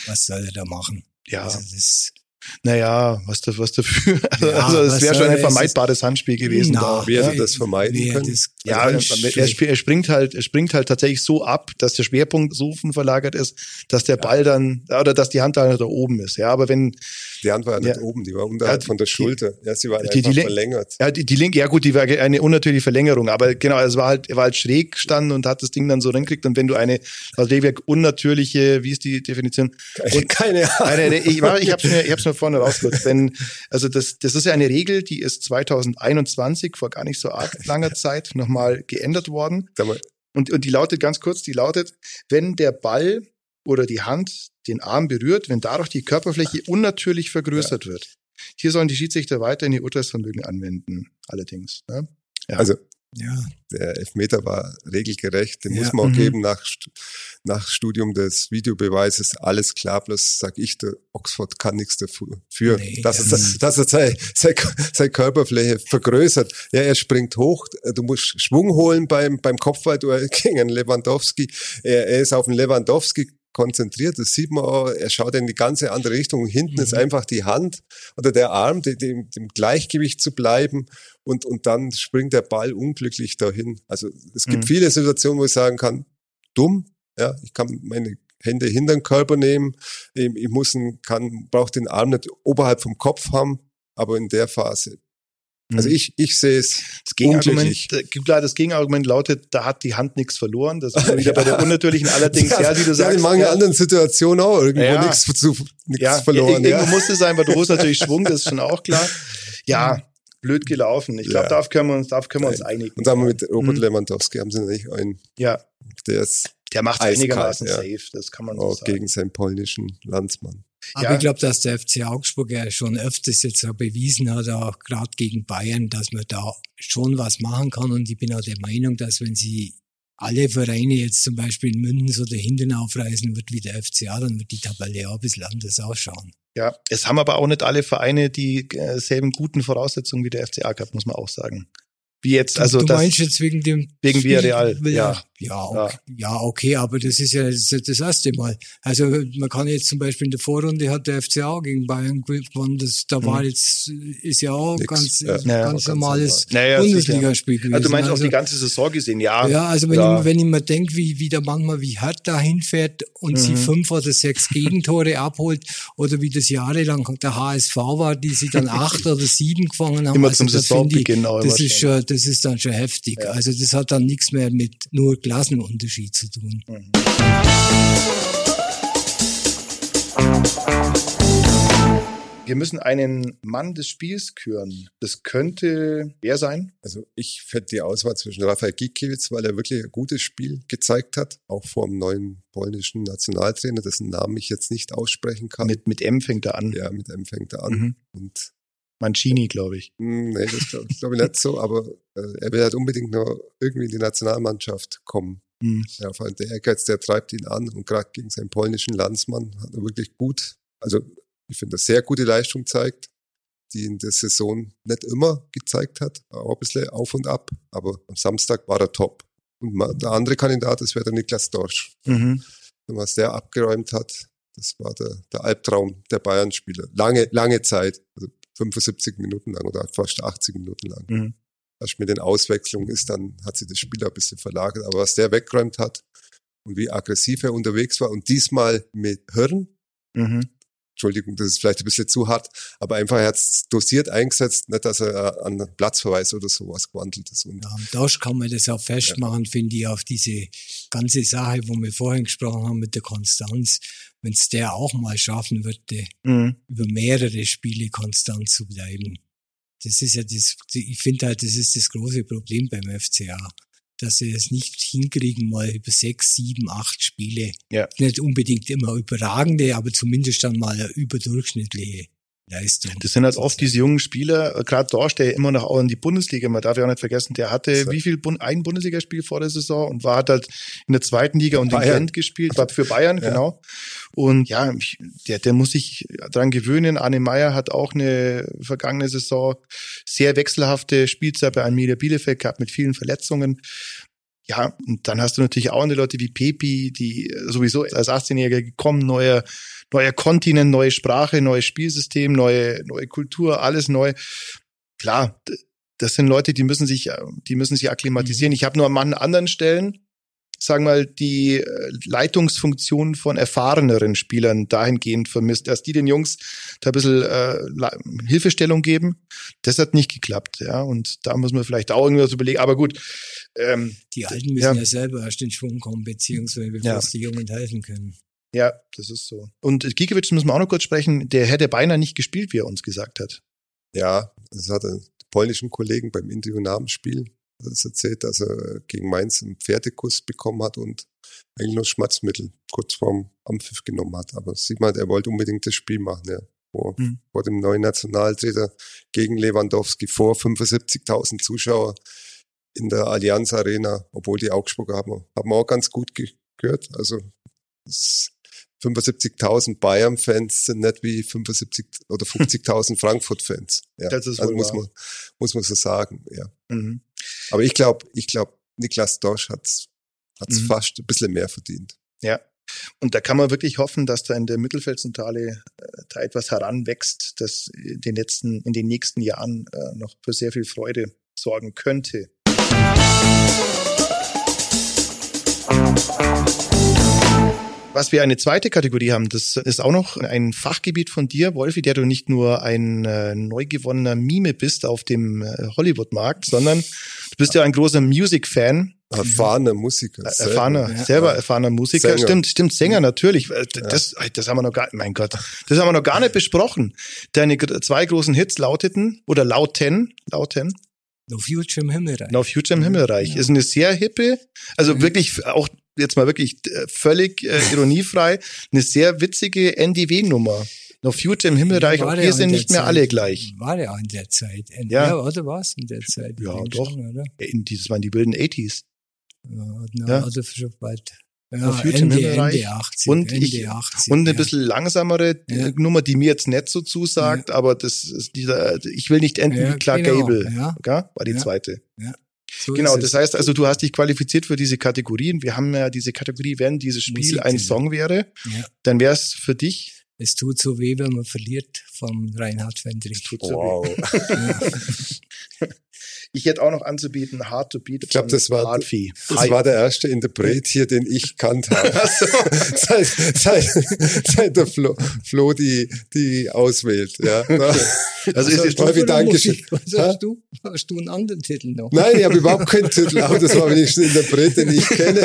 was soll er da machen? Ja. Also das, naja, was, da, was dafür? Ja, also es wäre schon ein vermeidbares Handspiel gewesen. Na, da. Ja, das vermeiden können? Das ja, er, er, springt halt, er springt halt tatsächlich so ab, dass der Schwerpunkt so verlagert ist, dass der Ball dann, oder dass die Hand da oben ist. Ja, aber wenn, die Hand war ja nicht oben, die war unterhalb ja, von der Schulter. Ja, sie war die, einfach die, verlängert. Ja, die, die linke, ja gut, die war eine unnatürliche Verlängerung, aber genau, es war halt, er war halt schräg standen und hat das Ding dann so reingekriegt und wenn du eine, also unnatürliche, wie ist die Definition? Und, keine Ahnung. Eine, ich, war, ich hab's mir, ich hab's mir vorne rausgeholt. Wenn, also das, das ist ja eine Regel, die ist 2021 vor gar nicht so arg langer Zeit nochmal geändert worden. Und, und die lautet ganz kurz, die lautet, wenn der Ball oder die Hand den Arm berührt, wenn dadurch die Körperfläche unnatürlich vergrößert ja. wird. Hier sollen die Schiedsrichter weiterhin ihr Urteilsvermögen anwenden, allerdings. Ne? Ja. Also ja. der Elfmeter war regelgerecht, den ja. muss man auch mhm. geben nach, nach Studium des Videobeweises. Alles klar, bloß sag ich, der Oxford kann nichts dafür. Nee, dass, er, dass er seine, seine, seine Körperfläche vergrößert. Ja, er springt hoch, du musst Schwung holen beim, beim Kopfballduell gegen einen Lewandowski. Er, er ist auf den Lewandowski konzentriert. Das sieht man auch. Er schaut in die ganze andere Richtung. Hinten mhm. ist einfach die Hand oder der Arm, dem, dem, Gleichgewicht zu bleiben. Und, und dann springt der Ball unglücklich dahin. Also es gibt mhm. viele Situationen, wo ich sagen kann, dumm. Ja, ich kann meine Hände hinter den Körper nehmen. Ich muss einen, kann, brauche den Arm nicht oberhalb vom Kopf haben. Aber in der Phase also mhm. ich, ich sehe es. Das Gegenargument, das Gegenargument lautet, da hat die Hand nichts verloren. Das ist wieder ja. bei der unnatürlichen allerdings, ja, ja wie du sagst. Ja, in manchen ja. anderen Situationen auch irgendwo ja. nichts, zu, nichts ja, verloren. Irgendwo muss es sein, weil du holst natürlich Schwung, das ist schon auch klar. Ja, blöd gelaufen. Ich glaube, darauf können wir uns, darauf können wir uns einigen. Und sagen wir mit Robert mhm. Lewandowski haben sie nicht einen. Ja. Der ist. Der macht einigermaßen safe, das kann man so auch sagen. gegen seinen polnischen Landsmann. Aber ja. ich glaube, dass der FC Augsburg ja schon öfters jetzt auch bewiesen hat, auch gerade gegen Bayern, dass man da schon was machen kann. Und ich bin auch der Meinung, dass wenn sie alle Vereine jetzt zum Beispiel in München so dahinten aufreißen wird wie der FCA, dann wird die Tabelle auch ein bisschen anders ausschauen. Ja, es haben aber auch nicht alle Vereine dieselben äh, guten Voraussetzungen wie der FCA gehabt, muss man auch sagen. Wie jetzt, also du, du meinst jetzt wegen dem wegen Spiel, Villarreal, ja. Ja, okay, ja. okay, aber das ist ja das, das, erste Mal. Also man kann jetzt zum Beispiel in der Vorrunde hat der FCA gegen Bayern gewonnen. Das, da war mhm. jetzt ist ja auch Nix. ganz ja. ganz ja, normales naja, Bundesligaspiel gewesen. Also du meinst also, auch die ganze Saison gesehen, ja. Ja, also wenn ja. ich wenn ich mir denke, wie wie der manchmal wie hart da hinfährt und mhm. sie fünf oder sechs Gegentore abholt oder wie das jahrelang der HSV war, die sie dann acht oder sieben gefangen haben. Immer also zum Saisonbeginn. Das ist schon, das ist dann schon heftig. Ja. Also das hat dann nichts mehr mit nur Klassenunterschied zu tun. Mhm. Wir müssen einen Mann des Spiels küren. Das könnte wer sein? Also ich fände die Auswahl zwischen Rafael Gikiewicz, weil er wirklich ein gutes Spiel gezeigt hat, auch vor dem neuen polnischen Nationaltrainer, dessen Namen ich jetzt nicht aussprechen kann. Mit, mit M fängt er an. Ja, mit M fängt er an. Mhm. Und Mancini, glaube ich. Hm, nee, das glaube glaub ich nicht so, aber äh, er will halt unbedingt noch irgendwie in die Nationalmannschaft kommen. Mhm. Ja, vor allem der Ehrgeiz, der treibt ihn an und gerade gegen seinen polnischen Landsmann hat er wirklich gut, also ich finde, eine sehr gute Leistung zeigt, die in der Saison nicht immer gezeigt hat, auch ein bisschen auf und ab, aber am Samstag war er top. Und der andere Kandidat, das wäre der Niklas Dorsch. Mhm. Und was der abgeräumt hat, das war der, der Albtraum der Bayern-Spieler. Lange, lange Zeit. Also 75 Minuten lang oder fast 80 Minuten lang. Mhm. was mit den Auswechslungen ist, dann hat sich das Spiel ein bisschen verlagert. Aber was der weggeräumt hat und wie aggressiv er unterwegs war und diesmal mit Hirn, mhm. Entschuldigung, das ist vielleicht ein bisschen zu hart, aber einfach er hat es dosiert eingesetzt, nicht, dass er äh, an Platzverweis oder sowas gewandelt ist. Und ja, am Tausch kann man das auch festmachen, ja. finde ich, auf diese ganze Sache, wo wir vorhin gesprochen haben mit der Konstanz. Wenn es der auch mal schaffen würde, mhm. über mehrere Spiele konstant zu bleiben. Das ist ja das, ich finde halt, das ist das große Problem beim FCA dass sie es nicht hinkriegen, mal über sechs, sieben, acht Spiele. Ja. Nicht unbedingt immer überragende, aber zumindest dann mal überdurchschnittliche Leistung. Das sind halt oft diese jungen Spieler, äh, gerade Dorsch, der immer noch auch in die Bundesliga, man darf ja auch nicht vergessen, der hatte so. wie viel ein Bundesligaspiel vor der Saison und war hat halt in der zweiten Liga und Bayern. in Gent gespielt, war für Bayern, ja. genau. Und ja, der, der muss sich dran gewöhnen. Arne Meyer hat auch eine vergangene Saison sehr wechselhafte Spielzeit bei Arminia Bielefeld gehabt mit vielen Verletzungen. Ja, und dann hast du natürlich auch eine Leute wie Pepi, die sowieso als 18-Jähriger gekommen, neuer neuer Kontinent, neue Sprache, neues Spielsystem, neue, neue Kultur, alles neu. Klar, das sind Leute, die müssen sich, die müssen sich akklimatisieren. Mhm. Ich habe nur an manchen anderen Stellen, sagen wir mal, die äh, Leitungsfunktion von erfahreneren Spielern dahingehend vermisst, dass die den Jungs da ein bisschen äh, Hilfestellung geben. Das hat nicht geklappt, ja. Und da muss man vielleicht auch irgendwas überlegen. Aber gut. Ähm, die Alten müssen ja, ja selber erst in Schwung kommen, beziehungsweise bevor ja. die Jungen helfen können. Ja, das ist so. Und Gikiewicz müssen wir auch noch kurz sprechen, der hätte beinahe nicht gespielt, wie er uns gesagt hat. Ja, das hat er polnischen Kollegen beim Interview nach dem Spiel das erzählt, dass er gegen Mainz einen Pferdekuss bekommen hat und eigentlich nur Schmerzmittel kurz vorm Ampfiff genommen hat. Aber sieht man, er wollte unbedingt das Spiel machen, ja. Vor, mhm. vor dem neuen Nationaltrainer gegen Lewandowski vor 75.000 Zuschauer in der Allianz Arena, obwohl die Augsburger haben, haben wir auch ganz gut gehört. Also das 75.000 Bayern-Fans sind nicht wie 75 oder 50.000 Frankfurt-Fans. Ja. Das ist also muss man, muss man so sagen, ja. Mhm. Aber ich glaube, ich glaube, Niklas Dorsch hat's, hat's mhm. fast ein bisschen mehr verdient. Ja. Und da kann man wirklich hoffen, dass da in der Mittelfeldzentrale äh, da etwas heranwächst, das in den letzten, in den nächsten Jahren äh, noch für sehr viel Freude sorgen könnte. Was wir eine zweite Kategorie haben, das ist auch noch ein Fachgebiet von dir, Wolfi, der du nicht nur ein äh, neu gewonnener Mime bist auf dem äh, Hollywood-Markt, sondern du bist ja ein großer Music-Fan. Erfahrener Musiker. Äh, erfahrener, selber, selber erfahrener Musiker. Sänger. Stimmt, stimmt, Sänger natürlich. Äh, das, ja. das haben wir noch gar, mein Gott, das haben wir noch gar nicht besprochen. Deine zwei großen Hits lauteten, oder lauten, lauten, No Future im Himmelreich. No Future im Himmelreich. Ja. Ist eine sehr hippe, also ja. wirklich auch jetzt mal wirklich äh, völlig äh, ironiefrei, eine sehr witzige NDW-Nummer. No Future im Himmelreich, auch hier sind nicht mehr Zeit. alle gleich. War der auch in der Zeit? Ja, ja oder war es in der Zeit? Ja, doch. Schon, oder? In, das waren die wilden 80s. Ja, na, ja. also schon bald. Ja, Ende, Ende 80, und, Ende ich, 80, und eine ja. bisschen langsamere ja. Nummer, die mir jetzt nicht so zusagt, ja. aber das ist dieser, ich will nicht enden wie Clark genau, Gable, war die zweite. Ja. So genau, das heißt also, du hast dich qualifiziert für diese Kategorien. Wir haben ja diese Kategorie, wenn dieses Spiel ein Song wäre, ja. dann wäre es für dich. Es tut so weh, wenn man verliert vom Reinhard Fendrich. So wow. weh. Ich hätte auch noch anzubieten, Hard to Beat. Ich glaube, das war, das war der erste Interpret hier, den ich kannt habe. So. seit, seit, seit der Flo, Flo die, die auswählt. Ja. Also, also ist häufig Dankeschön. Was hast du? Hast du einen anderen Titel noch? Nein, ich habe überhaupt keinen Titel, aber das war wenigstens Interpret, den ich kenne.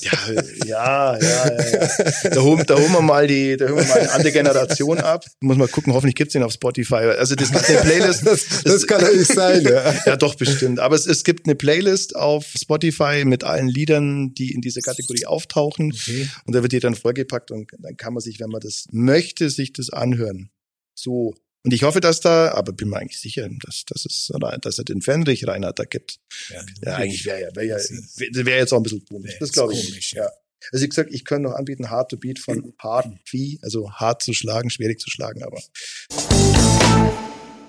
Ja, ja, ja, ja. Da holen, da holen wir mal die, da holen wir mal eine andere Generation ab. Muss mal gucken, hoffentlich gibt's den auf Spotify. Also das gibt eine Playlist. Das, das, das kann ja nicht sein, ja. Ja, doch, bestimmt. Aber es, es gibt eine Playlist auf Spotify mit allen Liedern, die in dieser Kategorie auftauchen. Okay. Und da wird die dann vorgepackt und dann kann man sich, wenn man das möchte, sich das anhören. So. Und ich hoffe, dass da, aber bin mir eigentlich sicher, dass, dass es, dass er den Fenrich Reinhard da gibt. Ja, ja eigentlich wäre ja, wäre ja, wäre jetzt auch ein bisschen komisch. Das glaube ich. Komisch, ja. Also wie gesagt, ich könnte noch anbieten Hard to Beat von Hard Wie, also hart zu schlagen, schwierig zu schlagen, aber.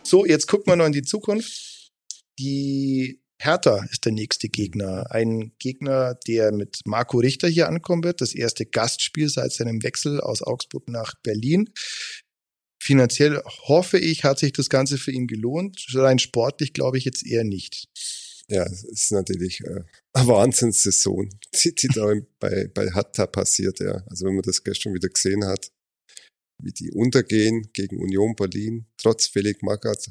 So, jetzt gucken wir noch in die Zukunft. Die Hertha ist der nächste Gegner. Ein Gegner, der mit Marco Richter hier ankommen wird. Das erste Gastspiel seit seinem Wechsel aus Augsburg nach Berlin. Finanziell hoffe ich, hat sich das Ganze für ihn gelohnt. Rein sportlich glaube ich jetzt eher nicht. Ja, es ist natürlich äh, eine Wahnsinnssaison, die, die da bei, bei Hatta passiert. Ja. Also wenn man das gestern wieder gesehen hat, wie die untergehen gegen Union Berlin, trotz Felix Magath,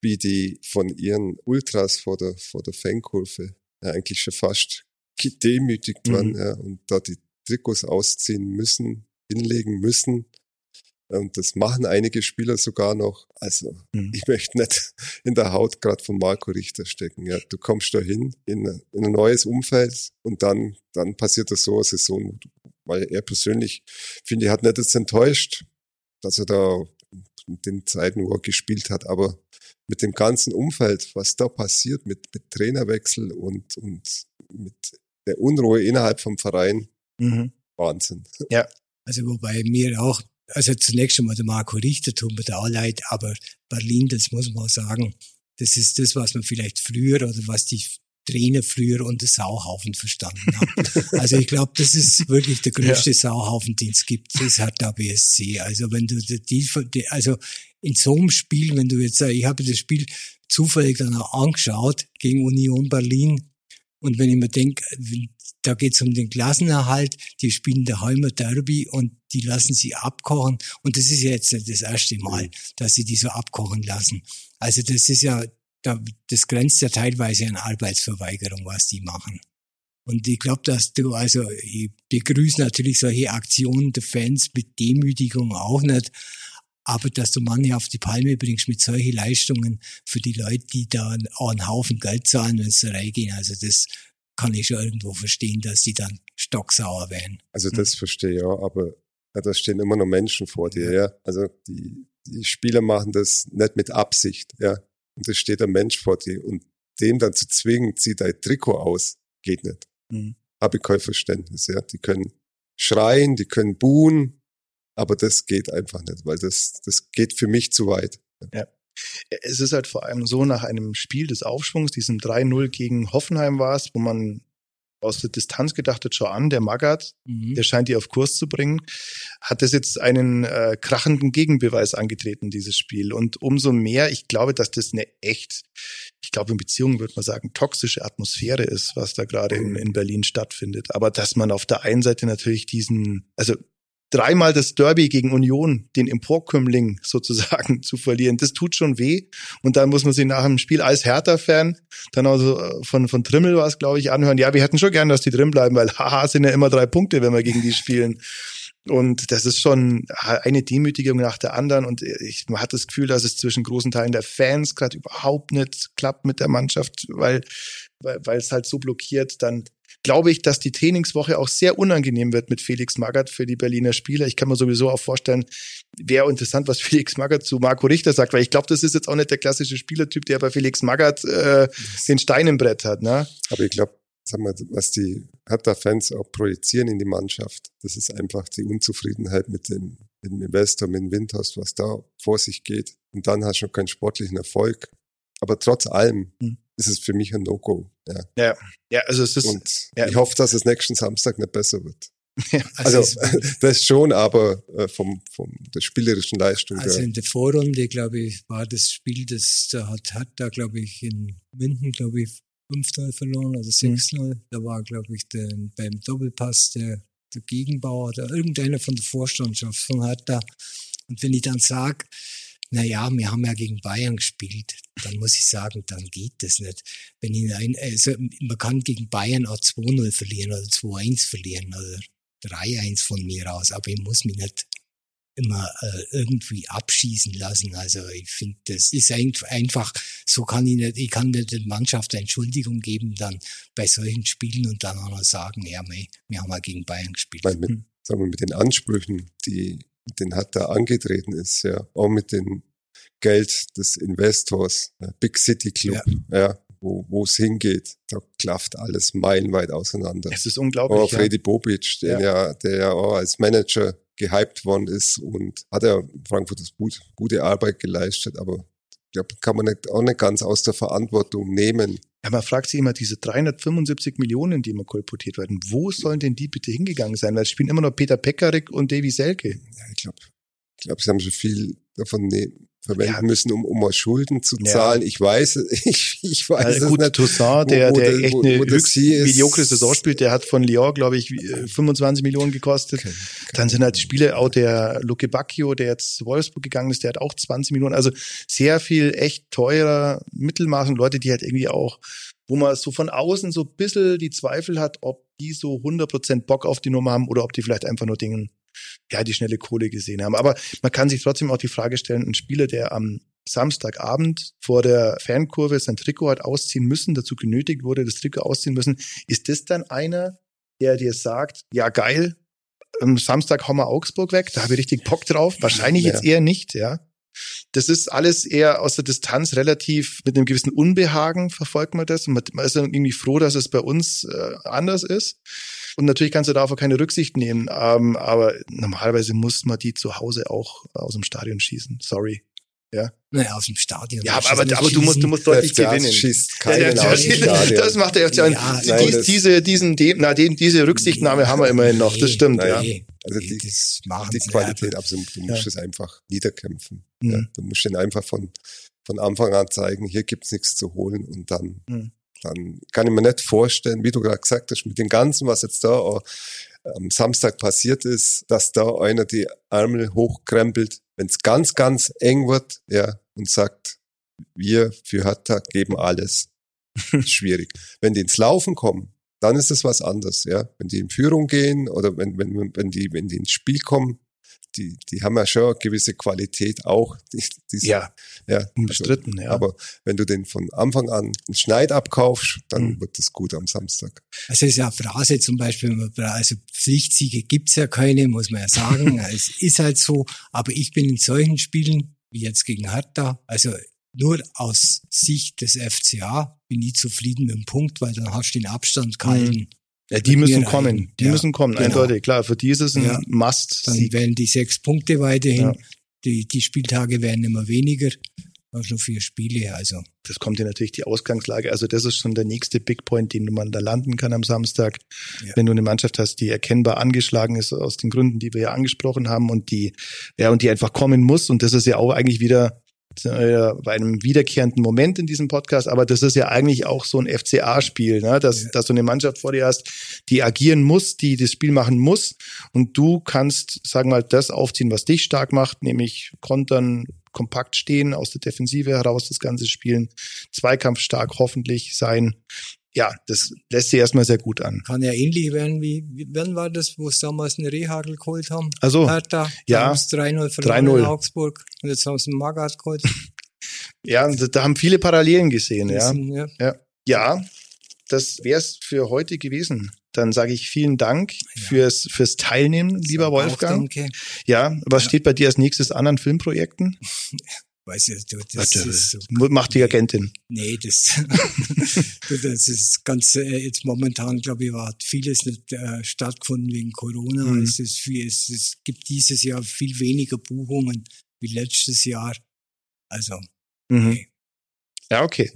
wie die von ihren Ultras vor der, vor der Fankurve ja, eigentlich schon fast gedemütigt mhm. waren ja, und da die Trikots ausziehen müssen, hinlegen müssen. Und das machen einige Spieler sogar noch. Also mhm. ich möchte nicht in der Haut gerade von Marco Richter stecken. Ja, du kommst da hin in, in, ein neues Umfeld und dann, dann passiert das so eine Saison, weil er persönlich, finde ich, hat nicht das enttäuscht, dass er da in den Zeiten, wo er gespielt hat, aber mit dem ganzen Umfeld, was da passiert, mit, mit Trainerwechsel und, und mit der Unruhe innerhalb vom Verein, mhm. Wahnsinn. Ja. Also wobei mir auch, also zunächst schon mal der Marco Richter tut mir da auch leid, aber Berlin, das muss man sagen, das ist das, was man vielleicht früher oder was die Trainer früher unter Sauhaufen verstanden haben. also ich glaube, das ist wirklich der größte ja. Sauhaufen, den es gibt. Das hat der BSC. Also wenn du die, also in so einem Spiel, wenn du jetzt, ich habe das Spiel zufällig dann auch angeschaut gegen Union Berlin und wenn ich mir denke, da geht's um den Klassenerhalt, die spielen daheim ein Derby und die lassen sie abkochen. Und das ist ja jetzt das erste Mal, dass sie die so abkochen lassen. Also das ist ja, das grenzt ja teilweise an Arbeitsverweigerung, was die machen. Und ich glaube, dass du, also ich begrüße natürlich solche Aktionen der Fans mit Demütigung auch nicht, aber dass du manche auf die Palme bringst mit solchen Leistungen für die Leute, die da einen Haufen Geld zahlen, wenn sie reingehen, also das kann ich schon irgendwo verstehen, dass die dann stocksauer werden. Also das hm. verstehe ich ja, aber da stehen immer noch Menschen vor dir, ja. Also die, die Spieler machen das nicht mit Absicht, ja. Und es steht ein Mensch vor dir und dem dann zu zwingen, zieh dein Trikot aus, geht nicht. Mhm. Habe ich kein Verständnis, ja. Die können schreien, die können buhen, aber das geht einfach nicht, weil das, das geht für mich zu weit. Ja. Es ist halt vor allem so, nach einem Spiel des Aufschwungs, diesem 3-0 gegen Hoffenheim war es, wo man aus der Distanz gedacht hat, schau an, der Magath, mhm. der scheint die auf Kurs zu bringen, hat das jetzt einen äh, krachenden Gegenbeweis angetreten, dieses Spiel. Und umso mehr, ich glaube, dass das eine echt, ich glaube, in Beziehungen würde man sagen, toxische Atmosphäre ist, was da gerade in, in Berlin stattfindet. Aber dass man auf der einen Seite natürlich diesen, also dreimal das Derby gegen Union, den Emporkömmling sozusagen zu verlieren, das tut schon weh. Und dann muss man sich nach dem Spiel als Hertha-Fan dann also äh, von, von Trimmel war es, glaube ich, anhören. Ja, wir hätten schon gern, dass die drin bleiben, weil haha, sind ja immer drei Punkte, wenn wir gegen die spielen. Und das ist schon eine Demütigung nach der anderen. Und ich, man hat das Gefühl, dass es zwischen großen Teilen der Fans gerade überhaupt nicht klappt mit der Mannschaft, weil, weil, weil es halt so blockiert. Dann glaube ich, dass die Trainingswoche auch sehr unangenehm wird mit Felix Magath für die Berliner Spieler. Ich kann mir sowieso auch vorstellen, wäre interessant, was Felix Magath zu Marco Richter sagt, weil ich glaube, das ist jetzt auch nicht der klassische Spielertyp, der bei Felix Magath äh, den Stein im Brett hat. Ne? Aber ich glaube, sag mal, was die Hertha-Fans auch projizieren in die Mannschaft, das ist einfach die Unzufriedenheit mit dem, mit dem Investor, mit dem Windhaus, was da vor sich geht. Und dann hast du schon keinen sportlichen Erfolg. Aber trotz allem hm. Ist es für mich ein No-Go. Ja. ja, ja, also es ist. Und ja. ich hoffe, dass es nächsten Samstag nicht besser wird. also, also das schon, aber äh, vom, vom der spielerischen Leistung. Also in der Vorrunde, glaube ich, war das Spiel, das da hat, hat da, glaube ich, in München, glaube ich, 5-0 verloren oder 6-0. Mhm. Da war, glaube ich, der, beim Doppelpass der, der Gegenbauer oder irgendeiner von der Vorstandschaft von Hertha. Und wenn ich dann sage, naja, wir haben ja gegen Bayern gespielt, dann muss ich sagen, dann geht das nicht. Wenn ich ein, also man kann gegen Bayern auch 2-0 verlieren oder 2-1 verlieren oder 3-1 von mir aus, aber ich muss mich nicht immer äh, irgendwie abschießen lassen. Also ich finde, das ist einfach, so kann ich nicht, ich kann nicht der Mannschaft eine Entschuldigung geben dann bei solchen Spielen und dann auch noch sagen, ja, wir, wir haben ja gegen Bayern gespielt. Weil mit, hm. sagen wir, mit den Ansprüchen, die den hat da angetreten ist, ja, auch mit dem Geld des Investors, Big City Club, ja, ja wo es hingeht, da klafft alles meilenweit auseinander. Es ist unglaublich. Oh, Freddy ja. Bobic, der ja. der ja auch als Manager gehypt worden ist und hat ja Frankfurt das gut, gute Arbeit geleistet, aber glaube, kann man nicht, auch nicht ganz aus der Verantwortung nehmen. Ja, man fragt sich immer, diese 375 Millionen, die immer kolportiert werden, wo sollen denn die bitte hingegangen sein? Weil es spielen immer noch Peter Pekarik und Davy Selke. Ja, ich glaube, ich glaube, sie haben schon viel davon nehmen verwenden ja. müssen, um, um mal Schulden zu zahlen. Ja. Ich weiß, ich, ich weiß also gut, es nicht. Toussaint, der, wo, der echt eine höchst mediokre Saison spielt, der hat von Lyon, glaube ich, 25 Millionen gekostet. Okay. Dann sind halt Spiele auch der Luke Bacchio, der jetzt zu Wolfsburg gegangen ist, der hat auch 20 Millionen. Also sehr viel echt teurer Mittelmaß und Leute, die halt irgendwie auch wo man so von außen so ein bisschen die Zweifel hat, ob die so 100% Bock auf die Nummer haben oder ob die vielleicht einfach nur Dingen ja, die schnelle Kohle gesehen haben. Aber man kann sich trotzdem auch die Frage stellen, ein Spieler, der am Samstagabend vor der Fankurve sein Trikot hat ausziehen müssen, dazu genötigt wurde, das Trikot ausziehen müssen, ist das dann einer, der dir sagt, ja geil, am Samstag hauen wir Augsburg weg, da habe ich richtig Bock drauf. Wahrscheinlich ja. jetzt eher nicht, ja. Das ist alles eher aus der Distanz relativ mit einem gewissen Unbehagen verfolgt man das. Und man ist dann irgendwie froh, dass es bei uns äh, anders ist. Und natürlich kannst du darauf keine Rücksicht nehmen, ähm, aber normalerweise muss man die zu Hause auch aus dem Stadion schießen. Sorry. Ja. Naja, aus dem Stadion. Ja, aber, aber, aber du musst, du musst deutlich FCA gewinnen. Schießt keinen ja, ja, das macht der FCA. Ja, Dies, diese, diesen, na, den, diese Rücksichtnahme haben wir immerhin noch. Das stimmt, nee, ja. Also die, die Qualität, absolut. Du musst es einfach niederkämpfen. Mhm. Du musst den einfach von, von Anfang an zeigen, hier gibt's nichts zu holen und dann mhm dann kann ich mir nicht vorstellen, wie du gerade gesagt hast, mit dem Ganzen, was jetzt da am Samstag passiert ist, dass da einer die Ärmel hochkrempelt, wenn es ganz, ganz eng wird, ja, und sagt, wir für Hertha geben alles. Schwierig. Wenn die ins Laufen kommen, dann ist es was anderes, ja. Wenn die in Führung gehen oder wenn, wenn, wenn die, wenn die ins Spiel kommen, die, die haben ja schon eine gewisse Qualität auch. Die, die, ja, ja, unbestritten, also, ja. Aber wenn du den von Anfang an einen Schneid abkaufst, dann mhm. wird das gut am Samstag. Also es ist ja eine Phrase zum Beispiel, also Pflichtsiege gibt's ja keine, muss man ja sagen. es ist halt so, aber ich bin in solchen Spielen, wie jetzt gegen Hertha, also nur aus Sicht des FCA bin ich zufrieden mit dem Punkt, weil dann hast du den Abstand gehalten. Mhm. Ja, die müssen kommen. Die ja, müssen kommen, genau. eindeutig. Klar, für die ist es ein ja. Must. Dann werden die sechs Punkte weiterhin. Ja. Die, die Spieltage werden immer weniger. Also vier Spiele, also. Das kommt ja natürlich die Ausgangslage. Also das ist schon der nächste Big Point, den man da landen kann am Samstag. Ja. Wenn du eine Mannschaft hast, die erkennbar angeschlagen ist aus den Gründen, die wir ja angesprochen haben und die, ja, und die einfach kommen muss. Und das ist ja auch eigentlich wieder bei einem wiederkehrenden Moment in diesem Podcast, aber das ist ja eigentlich auch so ein FCA-Spiel, ne? dass, dass du eine Mannschaft vor dir hast, die agieren muss, die das Spiel machen muss. Und du kannst, sagen wir mal, das aufziehen, was dich stark macht, nämlich kontern, kompakt stehen, aus der Defensive heraus das Ganze spielen, Zweikampf stark hoffentlich sein ja, das lässt sich erstmal sehr gut an. Kann ja ähnlich werden wie, wann war das, wo es damals einen Rehagel geholt haben? Also, Hertha, ja, 3-0 verloren in Augsburg und jetzt haben sie einen Magath geholt. ja, da haben viele Parallelen gesehen, ja. ja. ja. Ja, das wär's für heute gewesen. Dann sage ich vielen Dank ja. fürs, fürs Teilnehmen, lieber Wolfgang. Danke. Ja, was ja. steht bei dir als nächstes an an Filmprojekten? Weiß ja, du, das Warte, ist macht die Agentin. Nee, das, das ist ganz, äh, jetzt momentan, glaube ich, war vieles nicht äh, stattgefunden wegen Corona. Mhm. Es, ist viel, es, es gibt dieses Jahr viel weniger Buchungen wie letztes Jahr. Also, mhm. nee. Ja, okay.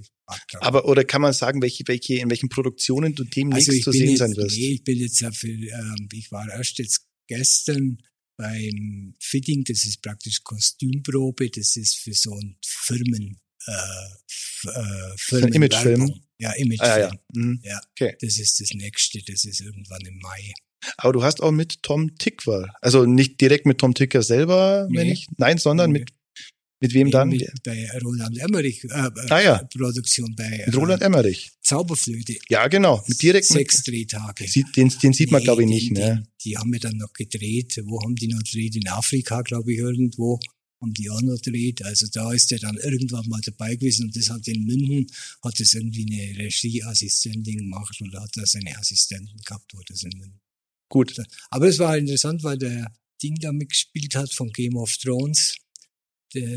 Aber oder kann man sagen, welche, welche, in welchen Produktionen du demnächst also zu sehen jetzt, sein wirst? Nee, ich bin jetzt ja für, ähm, ich war erst jetzt gestern beim Fitting, das ist praktisch Kostümprobe, das ist für so ein Firmen, äh, äh, Firmen Imagefilm. Ja, Imagefilm. Ah, ja, ja. Mhm. ja okay. Das ist das nächste, das ist irgendwann im Mai. Aber du hast auch mit Tom Tickwer, also nicht direkt mit Tom Ticker selber, nee. wenn ich, nein, sondern nee. mit mit wem dann? Mit, bei Roland Emmerich äh, ah, ja. Produktion bei mit Roland Emmerich. Zauberflöte. Ja, genau. Mit direkt sechs Drehtage. Den, den sieht man, nee, glaube ich, nicht. Die, ne? Die, die, haben wir dann noch gedreht. Wo haben die noch gedreht? In Afrika, glaube ich, irgendwo haben die auch noch gedreht. Also da ist er dann irgendwann mal dabei gewesen und das hat in München, hat das irgendwie eine Regieassistentin gemacht oder hat da seine Assistenten gehabt, wo das in München. Gut. Aber es war interessant, weil der Ding da mitgespielt hat von Game of Thrones der,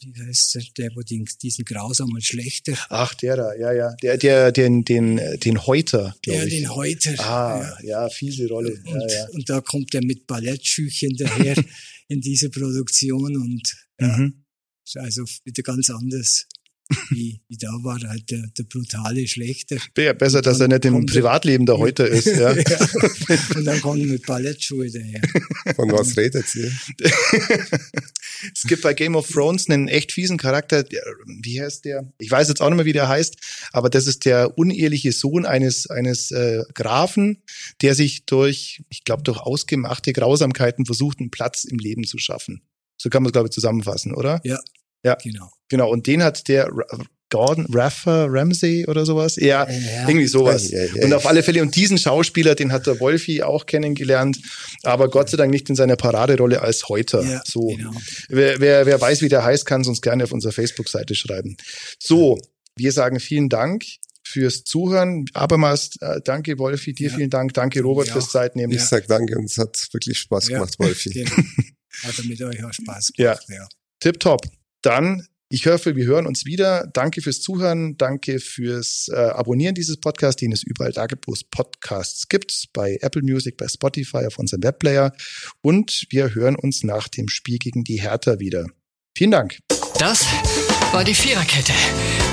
wie heißt der, der, wo den, diesen grausamen Schlechter. Ach, der da, ja, ja. Der, der, den, den, den Häuter, glaube ich. Ja, den Häuter. Ah, ja, ja fiese Rolle. Und, ja, ja. und da kommt er mit Ballettschüchen daher in diese Produktion und, mhm. ja, also wieder ganz anders. wie, wie da war, halt der, der brutale Schlechte. Ja, besser, dass er nicht im Privatleben der heute ist. Ja. ja. Und dann kommt mit Ballettschuhe daher. Von was redet ihr? es gibt bei Game of Thrones einen echt fiesen Charakter. Wie heißt der? Ich weiß jetzt auch nicht mehr, wie der heißt, aber das ist der uneheliche Sohn eines, eines äh, Grafen, der sich durch, ich glaube, durch ausgemachte Grausamkeiten versucht, einen Platz im Leben zu schaffen. So kann man es, glaube ich, zusammenfassen, oder? Ja. Ja, genau. Genau. Und den hat der Gordon Raffer Ramsey oder sowas. Ja, ja. irgendwie sowas. Ja, ja, und auf alle Fälle, und diesen Schauspieler, den hat der Wolfi auch kennengelernt, aber Gott sei Dank nicht in seiner Paraderolle als Häuter. Ja, so. Genau. Wer, wer, wer weiß, wie der heißt, kann es uns gerne auf unserer Facebook-Seite schreiben. So, wir sagen vielen Dank fürs Zuhören. Abermals äh, danke, Wolfi, dir vielen Dank. Danke, Robert, fürs Zeitnehmen. Ich sag danke und es hat wirklich Spaß gemacht, Wolfi. Genau. Hat mit euch auch Spaß gemacht. Ja. ja. Tipptopp. Dann ich hoffe, wir hören uns wieder. Danke fürs Zuhören. Danke fürs äh, Abonnieren dieses Podcasts, den es überall da gibt, wo es Podcasts gibt. Bei Apple Music, bei Spotify, auf unserem Webplayer. Und wir hören uns nach dem Spiel gegen die Hertha wieder. Vielen Dank. Das war die Viererkette,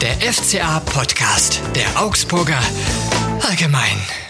der FCA Podcast der Augsburger Allgemein.